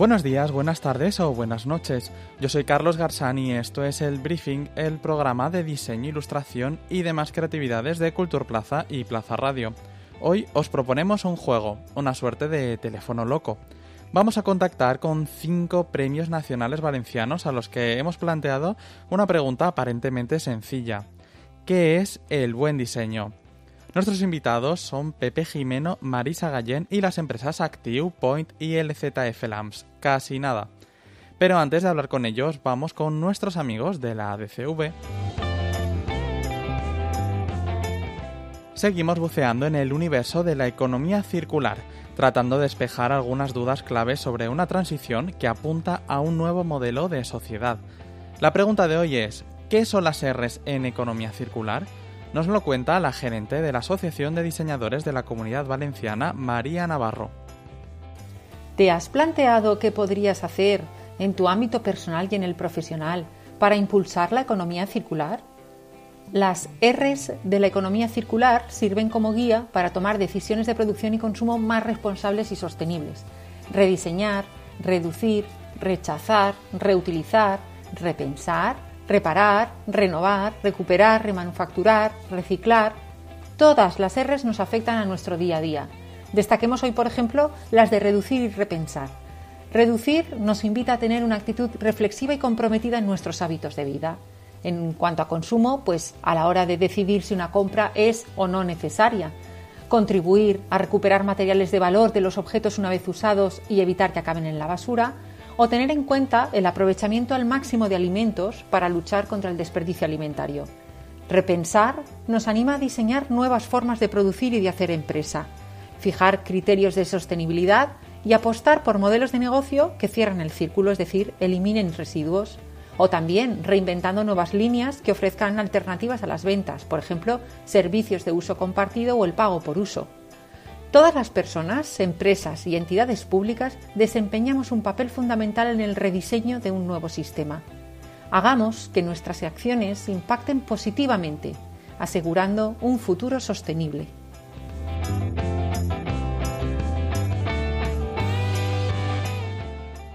Buenos días, buenas tardes o buenas noches. Yo soy Carlos Garzán y esto es el Briefing, el programa de diseño, ilustración y demás creatividades de Cultur Plaza y Plaza Radio. Hoy os proponemos un juego, una suerte de teléfono loco. Vamos a contactar con cinco premios nacionales valencianos a los que hemos planteado una pregunta aparentemente sencilla. ¿Qué es el buen diseño? Nuestros invitados son Pepe Jimeno, Marisa Gallén y las empresas Active, Point y LZF Lamps. Casi nada. Pero antes de hablar con ellos, vamos con nuestros amigos de la ADCV. Seguimos buceando en el universo de la economía circular, tratando de despejar algunas dudas claves sobre una transición que apunta a un nuevo modelo de sociedad. La pregunta de hoy es, ¿qué son las R's en economía circular? Nos lo cuenta la gerente de la Asociación de Diseñadores de la Comunidad Valenciana, María Navarro. ¿Te has planteado qué podrías hacer en tu ámbito personal y en el profesional para impulsar la economía circular? Las Rs de la economía circular sirven como guía para tomar decisiones de producción y consumo más responsables y sostenibles. Rediseñar, reducir, rechazar, reutilizar, repensar, reparar, renovar, recuperar, remanufacturar, reciclar. Todas las Rs nos afectan a nuestro día a día. Destaquemos hoy, por ejemplo, las de reducir y repensar. Reducir nos invita a tener una actitud reflexiva y comprometida en nuestros hábitos de vida. En cuanto a consumo, pues a la hora de decidir si una compra es o no necesaria. Contribuir a recuperar materiales de valor de los objetos una vez usados y evitar que acaben en la basura o tener en cuenta el aprovechamiento al máximo de alimentos para luchar contra el desperdicio alimentario. Repensar nos anima a diseñar nuevas formas de producir y de hacer empresa, fijar criterios de sostenibilidad y apostar por modelos de negocio que cierren el círculo, es decir, eliminen residuos, o también reinventando nuevas líneas que ofrezcan alternativas a las ventas, por ejemplo, servicios de uso compartido o el pago por uso. Todas las personas, empresas y entidades públicas desempeñamos un papel fundamental en el rediseño de un nuevo sistema. Hagamos que nuestras acciones impacten positivamente, asegurando un futuro sostenible.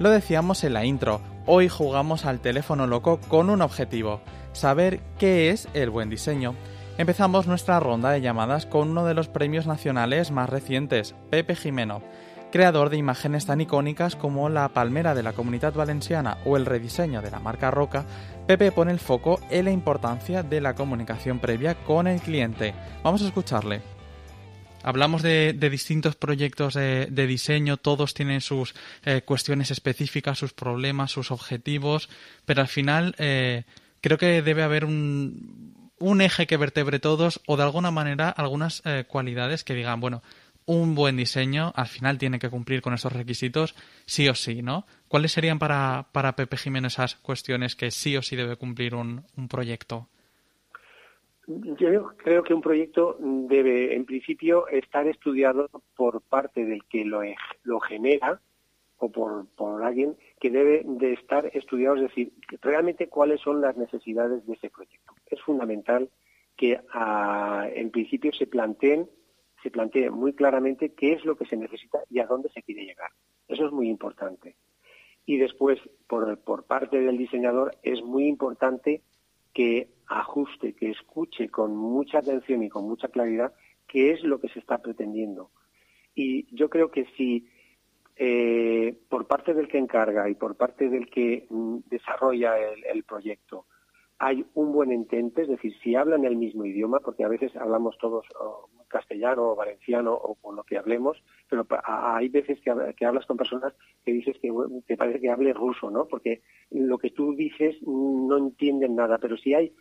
Lo decíamos en la intro, hoy jugamos al teléfono loco con un objetivo, saber qué es el buen diseño. Empezamos nuestra ronda de llamadas con uno de los premios nacionales más recientes, Pepe Jimeno, creador de imágenes tan icónicas como la palmera de la Comunidad Valenciana o el rediseño de la marca Roca. Pepe pone el foco en la importancia de la comunicación previa con el cliente. Vamos a escucharle. Hablamos de, distintos proyectos de, diseño, todos tienen sus eh, cuestiones específicas, sus problemas, sus objetivos, pero al final eh, creo que debe haber un, un eje que vertebre todos o de alguna manera algunas eh, cualidades que digan, bueno, un buen diseño al final tiene que cumplir con esos requisitos sí o sí, ¿no? ¿Cuáles serían para, para Pepe Jiménez esas cuestiones que sí o sí debe cumplir un, un proyecto? Yo creo que un proyecto debe, en principio, estar estudiado por parte del que lo, lo genera o por, por alguien que debe de estar estudiado, es decir, realmente cuáles son las necesidades de ese proyecto. Fundamental que ah, en principio se planteen se plantee muy claramente qué es lo que se necesita y a dónde se quiere llegar. Eso es muy importante. Y después, por, por parte del diseñador, es muy importante que ajuste, que escuche con mucha atención y con mucha claridad qué es lo que se está pretendiendo. Y yo creo que si eh, por parte del que encarga y por parte del que mm, desarrolla el, proyecto hay un buen entente, es decir, si hablan el mismo idioma, porque a veces hablamos todos castellano o valenciano o con lo que hablemos, pero hay veces que, hablas con personas que dices que te parece que hable ruso, ¿no? Porque lo que tú dices no entienden nada, pero si hay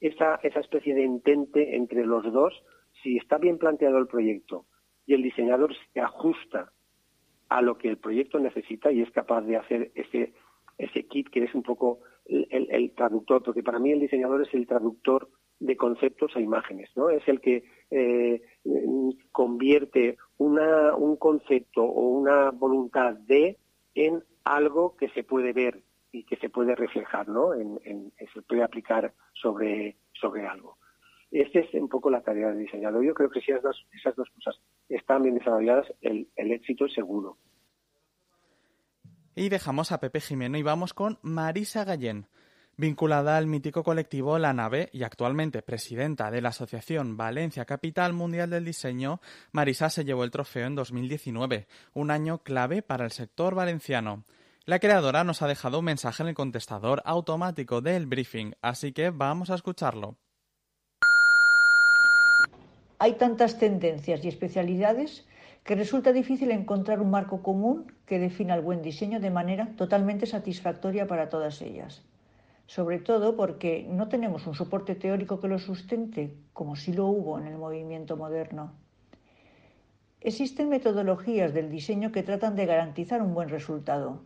esa, esa especie de entente entre los dos, si está bien planteado el proyecto y el diseñador se ajusta a lo que el proyecto necesita y es capaz de hacer ese, ese kit que es un poco el, traductor, porque para mí el diseñador es el traductor de conceptos a imágenes, ¿no? Es el que eh, convierte una, un concepto o una voluntad de en algo que se puede ver y que se puede reflejar, ¿no? En, se puede aplicar sobre, sobre algo. Esa es un poco la tarea del diseñador. Yo creo que si esas dos, esas dos cosas están bien desarrolladas, el, el éxito es seguro. Y dejamos a Pepe Jimeno y vamos con Marisa Gallén. Vinculada al mítico colectivo La Nave y actualmente presidenta de la Asociación Valencia Capital Mundial del Diseño, Marisa se llevó el trofeo en 2019, un año clave para el sector valenciano. La creadora nos ha dejado un mensaje en el contestador automático del briefing, así que vamos a escucharlo. Hay tantas tendencias y especialidades que resulta difícil encontrar un marco común que defina el buen diseño de manera totalmente satisfactoria para todas ellas sobre todo porque no tenemos un soporte teórico que lo sustente, como sí lo hubo en el movimiento moderno. Existen metodologías del diseño que tratan de garantizar un buen resultado,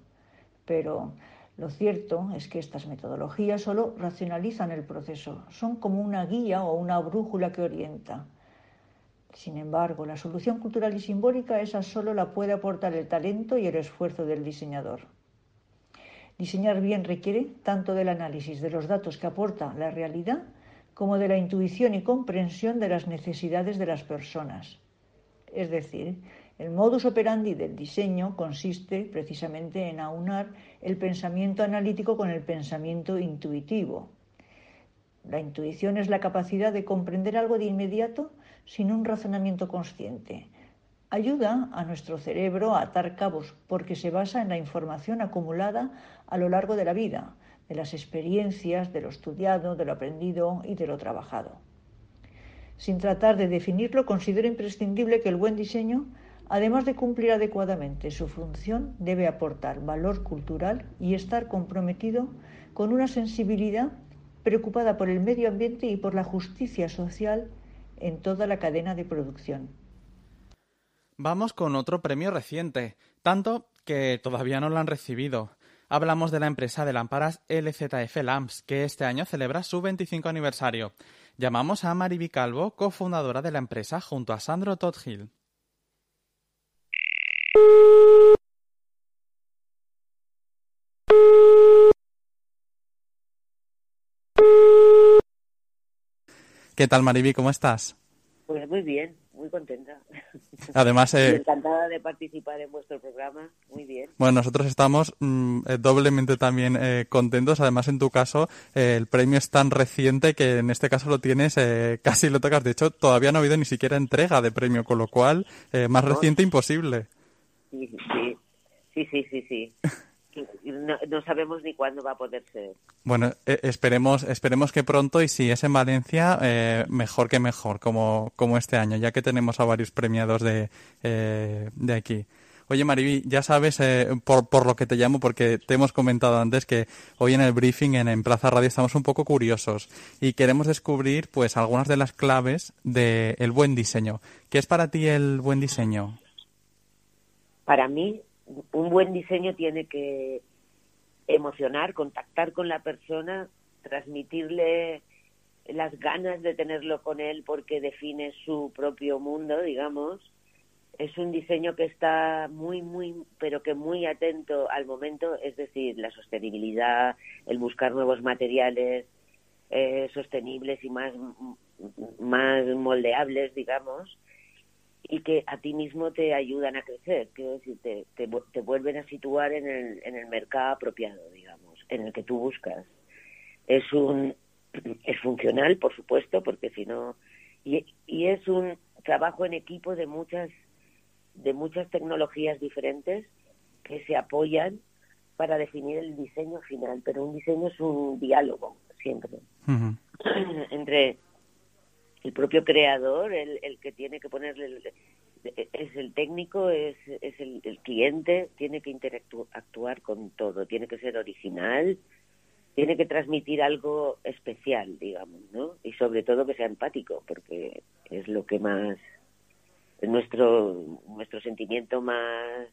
pero lo cierto es que estas metodologías solo racionalizan el proceso, son como una guía o una brújula que orienta. Sin embargo, la solución cultural y simbólica esa solo la puede aportar el talento y el esfuerzo del diseñador. Diseñar bien requiere tanto del análisis de los datos que aporta la realidad como de la intuición y comprensión de las necesidades de las personas. Es decir, el modus operandi del diseño consiste precisamente en aunar el pensamiento analítico con el pensamiento intuitivo. La intuición es la capacidad de comprender algo de inmediato sin un razonamiento consciente, ayuda a nuestro cerebro a atar cabos porque se basa en la información acumulada a lo largo de la vida, de las experiencias, de lo estudiado, de lo aprendido y de lo trabajado. Sin tratar de definirlo, considero imprescindible que el buen diseño, además de cumplir adecuadamente su función, debe aportar valor cultural y estar comprometido con una sensibilidad preocupada por el medio ambiente y por la justicia social en toda la cadena de producción. Vamos con otro premio reciente, tanto que todavía no lo han recibido. Hablamos de la empresa de lámparas LZF Lamps, que este año celebra su 25 aniversario. Llamamos a Mariby Calvo, cofundadora de la empresa, junto a Sandro Tothill. ¿Qué tal, Mariby? ¿Cómo estás? Pues muy bien, muy contenta. Además, eh, encantada de participar en vuestro programa, muy bien. Bueno, nosotros estamos mm, eh, doblemente también eh, contentos. Además, en tu caso, el premio es tan reciente que en este caso lo tienes, casi lo tocas. De hecho, todavía no ha habido ni siquiera entrega de premio, con lo cual, más reciente imposible. Sí, sí, sí, sí, sí. sí. no, sabemos ni cuándo va a poder ser. Bueno, eh, esperemos, esperemos que pronto y si es en Valencia, eh, mejor que mejor, como, como este año, ya que tenemos a varios premiados de, eh, de aquí. Oye, Mariby, ya sabes por, por, lo que te llamo, porque te hemos comentado antes que hoy en el briefing en, en, Plaza Radio estamos un poco curiosos y queremos descubrir pues algunas de las claves del buen diseño. ¿Qué es para ti el buen diseño? Para mí, un buen diseño tiene que emocionar, contactar con la persona, transmitirle las ganas de tenerlo con él porque define su propio mundo, digamos. Es un diseño que está muy, muy, pero que muy atento al momento, es decir, la sostenibilidad, el buscar nuevos materiales eh, sostenibles y más, más moldeables, digamos, y que a ti mismo te ayudan a crecer, quiero decir, te, te, vuelven a situar en el, en el mercado apropiado, digamos, en el que tú buscas. Es un es funcional, por supuesto, porque si no y, y es un trabajo en equipo de muchas de muchas tecnologías diferentes que se apoyan para definir el diseño final, pero un diseño es un diálogo siempre entre el propio creador, el, el que tiene que ponerle, es el técnico, es, es el, el cliente, tiene que interactuar con todo, tiene que ser original, tiene que transmitir algo especial, digamos, ¿no? Y sobre todo que sea empático, porque es lo que más, es nuestro, nuestro sentimiento más,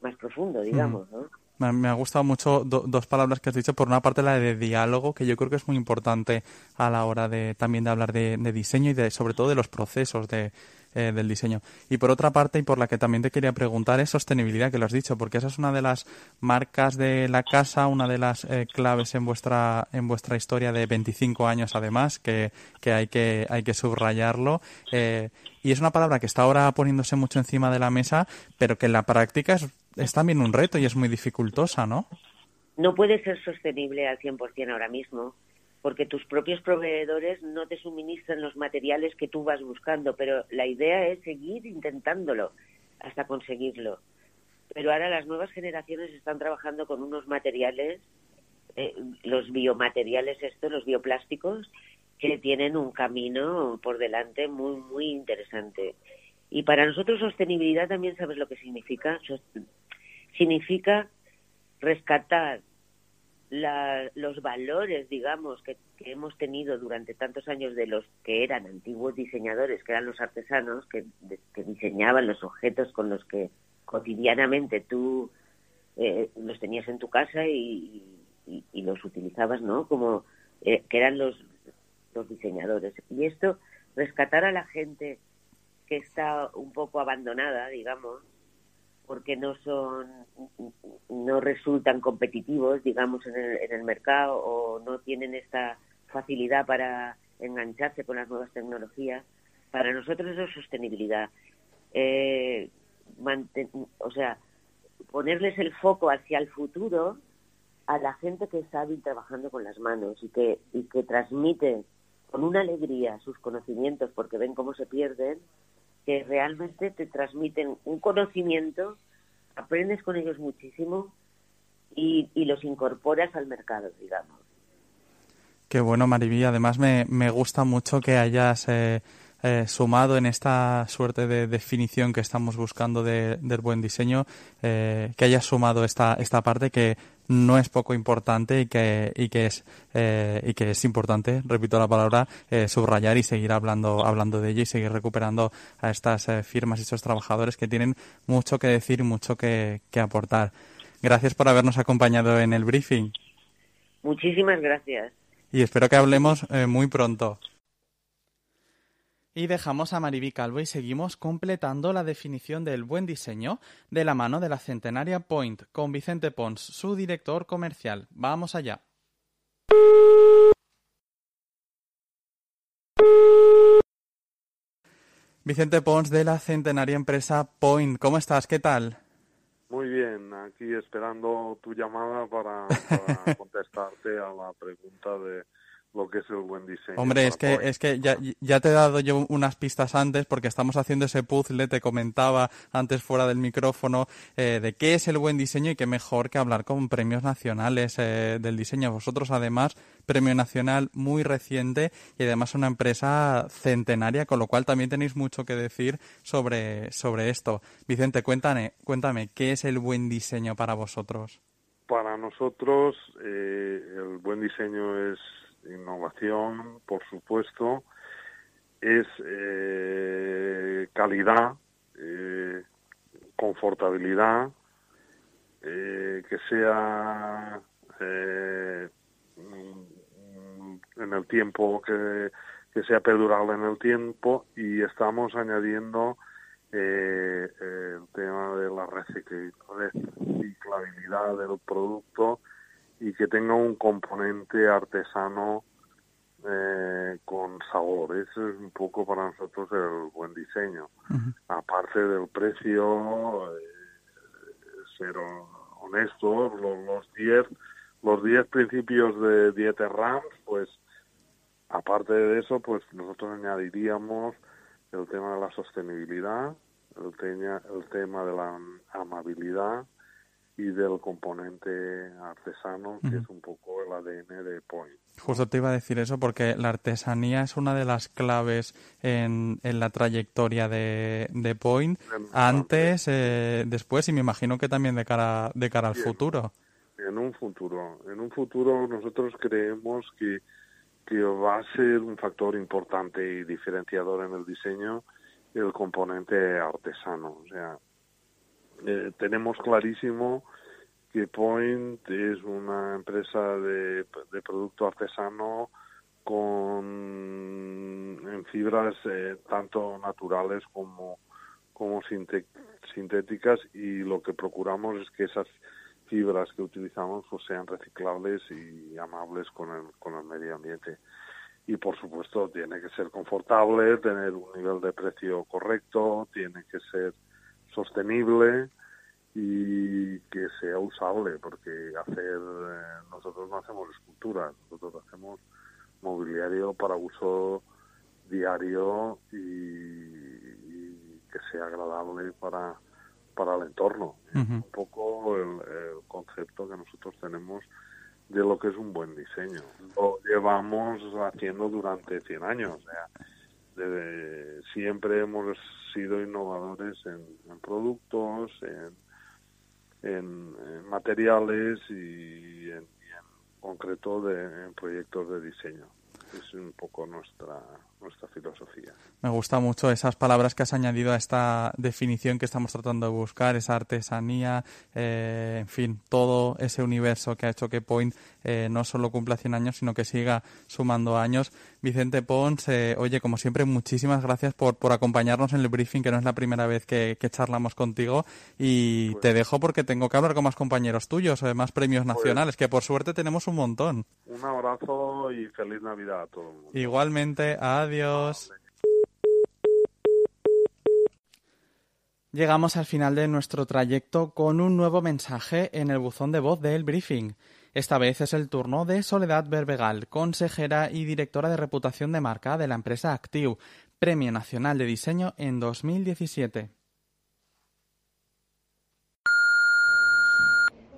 más profundo, digamos, ¿no? Me, ha gustado mucho dos palabras que has dicho. Por una parte, la de diálogo, que yo creo que es muy importante a la hora de también de hablar de, diseño y de, sobre todo de los procesos de, eh, del diseño. Y por otra parte, y por la que también te quería preguntar, es sostenibilidad, que lo has dicho, porque esa es una de las marcas de la casa, una de las eh, claves en vuestra, en vuestra historia de 25 años, además, que, que hay que hay que subrayarlo. Eh, y es una palabra que está ahora poniéndose mucho encima de la mesa, pero que en la práctica es es también un reto y es muy dificultosa, ¿no? No puede ser sostenible al 100% ahora mismo, porque tus propios proveedores no te suministran los materiales que tú vas buscando, pero la idea es seguir intentándolo hasta conseguirlo. Pero ahora las nuevas generaciones están trabajando con unos materiales, eh, los biomateriales estos, los bioplásticos, que tienen un camino por delante muy, muy interesante. Y para nosotros sostenibilidad también sabes lo que significa significa rescatar los valores, digamos, que, hemos tenido durante tantos años de los que eran antiguos diseñadores, que eran los artesanos, que, diseñaban los objetos con los que cotidianamente tú eh, los tenías en tu casa y, los utilizabas, ¿no? Como eh, que eran los, los diseñadores. Y esto, rescatar a la gente que está un poco abandonada, digamos, porque no son no resultan competitivos digamos en el, en el mercado o no tienen esta facilidad para engancharse con las nuevas tecnologías para nosotros eso es sostenibilidad. Eh, o sea ponerles el foco hacia el futuro a la gente que está trabajando con las manos y que y que transmite con una alegría sus conocimientos porque ven cómo se pierden que realmente te transmiten un conocimiento, aprendes con ellos muchísimo y, los incorporas al mercado, digamos. Qué bueno, Mariví. Además, me, me gusta mucho que hayas eh, eh, sumado en esta suerte de definición que estamos buscando del buen diseño, eh, que hayas sumado esta, esta parte que no es poco importante y que, y que es eh, y que es importante, repito la palabra, eh, subrayar y seguir hablando hablando de ello y seguir recuperando a estas eh, firmas y estos trabajadores que tienen mucho que decir y mucho que, que aportar. Gracias por habernos acompañado en el briefing. Muchísimas gracias. Y espero que hablemos muy pronto. Y dejamos a Mariví Calvo y seguimos completando la definición del buen diseño de la mano de la Centenaria Point con Vicente Pons, su director comercial. Vamos allá. Vicente Pons de la Centenaria Empresa Point. ¿Cómo estás? ¿Qué tal? Muy bien, aquí esperando tu llamada para contestarte a la pregunta de lo que es el buen diseño. Hombre, es que, es que ya, ya, te he dado yo unas pistas antes porque estamos haciendo ese puzzle, te comentaba antes fuera del micrófono, eh, de qué es el buen diseño y qué mejor que hablar con premios nacionales eh, del diseño. Vosotros además, premio nacional muy reciente y además una empresa centenaria, con lo cual también tenéis mucho que decir sobre, sobre esto. Vicente, cuéntame, cuéntame, ¿qué es el buen diseño para vosotros? Para nosotros, eh, el buen diseño es innovación, por supuesto, es eh, calidad, eh, confortabilidad, eh, que sea en el tiempo, que, que, sea perdurable en el tiempo y estamos añadiendo el tema de la reciclabilidad del producto y que tenga un componente artesano eh, con sabor. Eso es un poco para nosotros el buen diseño. Aparte del precio, eh, ser honesto, los 10 los diez principios de Dieter Rams, pues aparte de eso, pues nosotros añadiríamos el tema de la sostenibilidad, el, el tema de la amabilidad, y del componente artesano, que es un poco el ADN de Point. Justo te iba a decir eso porque la artesanía es una de las claves en, en la trayectoria de, de Point, antes, eh, después y me imagino que también de cara, de cara al futuro. En un futuro, en un futuro nosotros creemos que, que va a ser un factor importante y diferenciador en el diseño el componente artesano. O sea, eh, tenemos clarísimo que Point es una empresa de, producto artesano con en fibras eh, tanto naturales como como sintéticas y lo que procuramos es que esas fibras que utilizamos pues sean reciclables y amables con el, con el medio ambiente. Y por supuesto tiene que ser confortable, tener un nivel de precio correcto, tiene que ser sostenible y que sea usable, porque hacer eh, nosotros no hacemos esculturas, nosotros hacemos mobiliario para uso diario y, que sea agradable para, para el entorno. Un poco el, concepto que nosotros tenemos de lo que es un buen diseño. Lo llevamos haciendo durante 100 años. Siempre hemos sido innovadores en, productos, en, materiales y en, concreto de, en proyectos de diseño. Es un poco nuestra, nuestra filosofía. Me gusta mucho esas palabras que has añadido a esta definición que estamos tratando de buscar, esa artesanía, eh, en fin, todo ese universo que ha hecho que Point eh, no solo cumpla 100 años, sino que siga sumando años. Vicente Pons, eh, oye, como siempre, muchísimas gracias por, por acompañarnos en el briefing, que no es la primera vez que, charlamos contigo. Y pues te dejo porque tengo que hablar con más compañeros tuyos, más premios pues nacionales, que por suerte tenemos un montón. Un abrazo y feliz Navidad a todos. Igualmente, a Adiós. Llegamos al final de nuestro trayecto con un nuevo mensaje en el buzón de voz del briefing. Esta vez es el turno de Soledad Berbegal, consejera y directora de reputación de marca de la empresa Active, Premio Nacional de Diseño en 2017.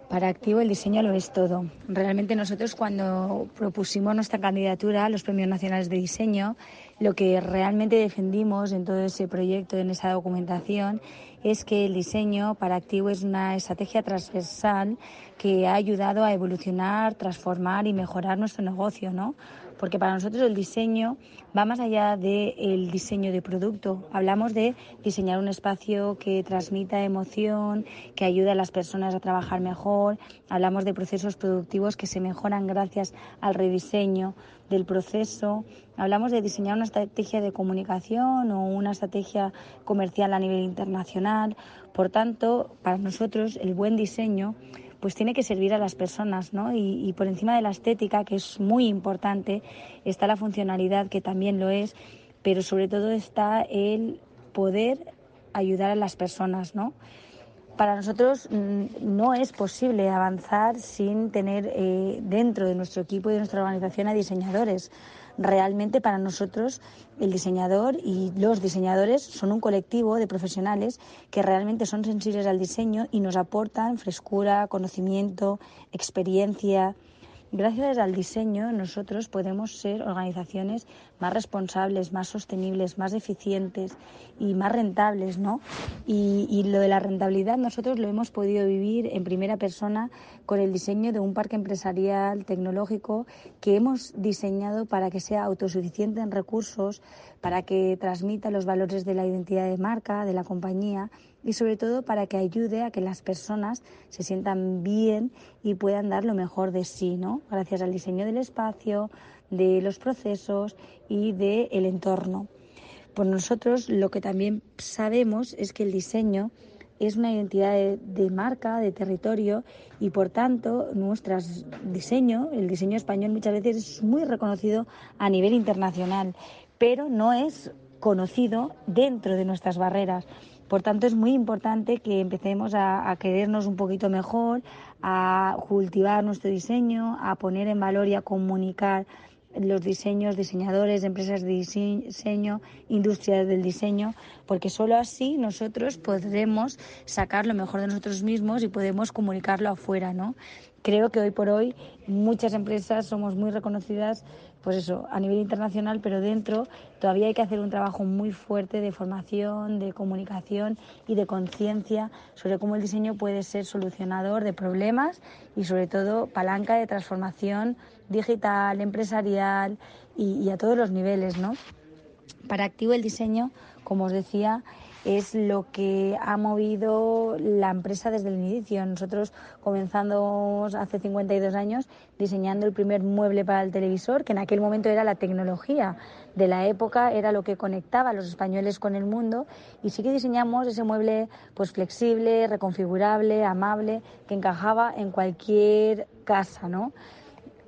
Para Activo el diseño lo es todo. Realmente nosotros cuando propusimos nuestra candidatura a los Premios Nacionales de Diseño, lo que realmente defendimos en todo ese proyecto, en esa documentación, es que el diseño para Activo es una estrategia transversal que ha ayudado a evolucionar, transformar y mejorar nuestro negocio, ¿no? porque para nosotros el diseño va más allá del diseño de producto. Hablamos de diseñar un espacio que transmita emoción, que ayude a las personas a trabajar mejor. Hablamos de procesos productivos que se mejoran gracias al rediseño del proceso. Hablamos de diseñar una estrategia de comunicación o una estrategia comercial a nivel internacional. Por tanto, para nosotros el buen diseño pues tiene que servir a las personas, ¿no? Y, por encima de la estética, que es muy importante, está la funcionalidad, que también lo es, pero sobre todo está el poder ayudar a las personas, ¿no? Para nosotros mm, no es posible avanzar sin tener eh, dentro de nuestro equipo y de nuestra organización a diseñadores. Realmente para nosotros el diseñador y los diseñadores son un colectivo de profesionales que realmente son sensibles al diseño y nos aportan frescura, conocimiento, experiencia, Gracias al diseño nosotros podemos ser organizaciones más responsables, más sostenibles, más eficientes y más rentables, ¿no? Y, lo de la rentabilidad nosotros lo hemos podido vivir en primera persona con el diseño de un parque empresarial tecnológico que hemos diseñado para que sea autosuficiente en recursos, para que transmita los valores de la identidad de marca, de la compañía y sobre todo para que ayude a que las personas se sientan bien y puedan dar lo mejor de sí, ¿no? Gracias al diseño del espacio, de los procesos y del entorno. Pues nosotros lo que también sabemos es que el diseño es una identidad de, marca, de territorio y por tanto nuestro diseño, el diseño español muchas veces es muy reconocido a nivel internacional, pero no es conocido dentro de nuestras barreras. Por tanto, es muy importante que empecemos a, querernos un poquito mejor, a cultivar nuestro diseño, a poner en valor y a comunicar los diseños, diseñadores, empresas de diseño, industrias del diseño, porque solo así nosotros podremos sacar lo mejor de nosotros mismos y podemos comunicarlo afuera, ¿no? Creo que hoy por hoy muchas empresas somos muy reconocidas pues eso, a nivel internacional, pero dentro todavía hay que hacer un trabajo muy fuerte de formación, de comunicación y de conciencia sobre cómo el diseño puede ser solucionador de problemas y sobre todo palanca de transformación digital, empresarial y, a todos los niveles, ¿no? Para Activo el diseño, como os decía, es lo que ha movido la empresa desde el inicio. Nosotros comenzando hace 52 años diseñando el primer mueble para el televisor, que en aquel momento era la tecnología de la época, era lo que conectaba a los españoles con el mundo y sí que diseñamos ese mueble pues flexible, reconfigurable, amable, que encajaba en cualquier casa, ¿no?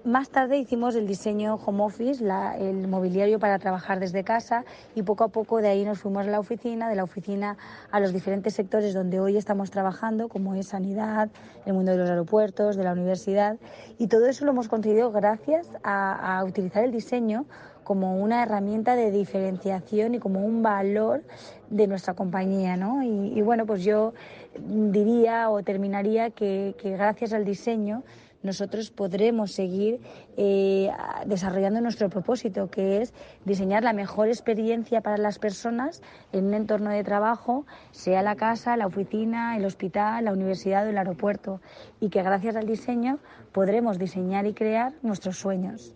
Más tarde hicimos el diseño home office, el mobiliario para trabajar desde casa y poco a poco de ahí nos fuimos a la oficina, de la oficina a los diferentes sectores donde hoy estamos trabajando, como es sanidad, el mundo de los aeropuertos, de la universidad y todo eso lo hemos conseguido gracias a, utilizar el diseño como una herramienta de diferenciación y como un valor de nuestra compañía, ¿no? Y, bueno, pues yo diría o terminaría que gracias al diseño nosotros podremos seguir eh, desarrollando nuestro propósito, que es diseñar la mejor experiencia para las personas en un entorno de trabajo, sea la casa, la oficina, el hospital, la universidad o el aeropuerto, y que gracias al diseño podremos diseñar y crear nuestros sueños.